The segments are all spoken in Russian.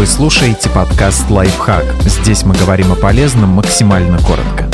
Вы слушаете подкаст «Лайфхак». Здесь мы говорим о полезном максимально коротко.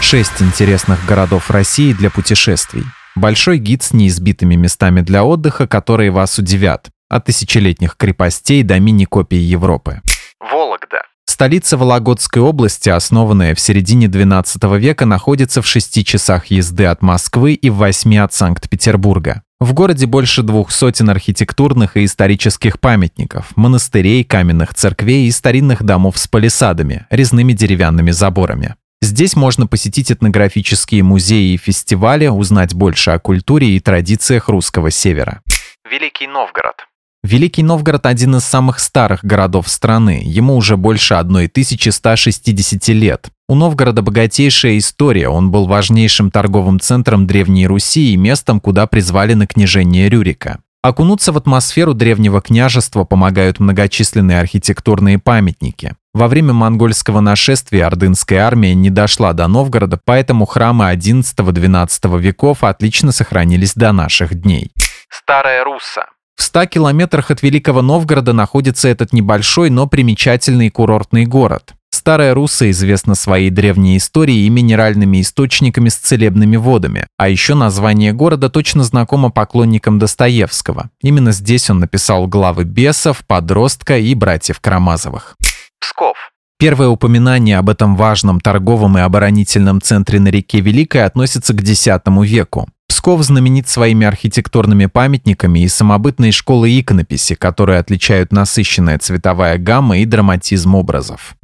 Шесть интересных городов России для путешествий. Большой гид с неизбитыми местами для отдыха, которые вас удивят. От тысячелетних крепостей до мини-копий Европы. Вологда. Столица Вологодской области, основанная в середине 12 века, находится в 6 часах езды от Москвы и в 8 от Санкт-Петербурга. В городе больше двух сотен архитектурных и исторических памятников, монастырей, каменных церквей и старинных домов с палисадами, резными деревянными заборами. Здесь можно посетить этнографические музеи и фестивали, узнать больше о культуре и традициях русского севера. Великий Новгород. Великий Новгород – один из самых старых городов страны. Ему уже больше 1160 лет. У Новгорода богатейшая история. Он был важнейшим торговым центром Древней Руси и местом, куда призвали на княжение Рюрика. Окунуться в атмосферу древнего княжества помогают многочисленные архитектурные памятники. Во время монгольского нашествия ордынская армия не дошла до Новгорода, поэтому храмы XI-XII веков отлично сохранились до наших дней. Старая Русса. В 100 километрах от Великого Новгорода находится этот небольшой, но примечательный курортный город. Старая Руса известна своей древней историей и минеральными источниками с целебными водами. А еще название города точно знакомо поклонникам Достоевского. Именно здесь он написал главы «Бесов», «Подростка» и «Братьев Карамазовых». Псков. Первое упоминание об этом важном торговом и оборонительном центре на реке Великой относится к X веку. Псков знаменит своими архитектурными памятниками и самобытной школой иконописи, которые отличают насыщенная цветовая гамма и драматизм образов.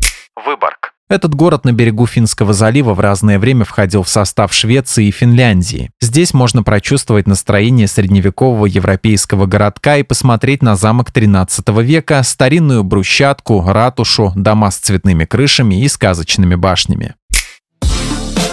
Выборг. Этот город на берегу Финского залива в разное время входил в состав Швеции и Финляндии. Здесь можно прочувствовать настроение средневекового европейского городка и посмотреть на замок 13 века, старинную брусчатку, ратушу, дома с цветными крышами и сказочными башнями.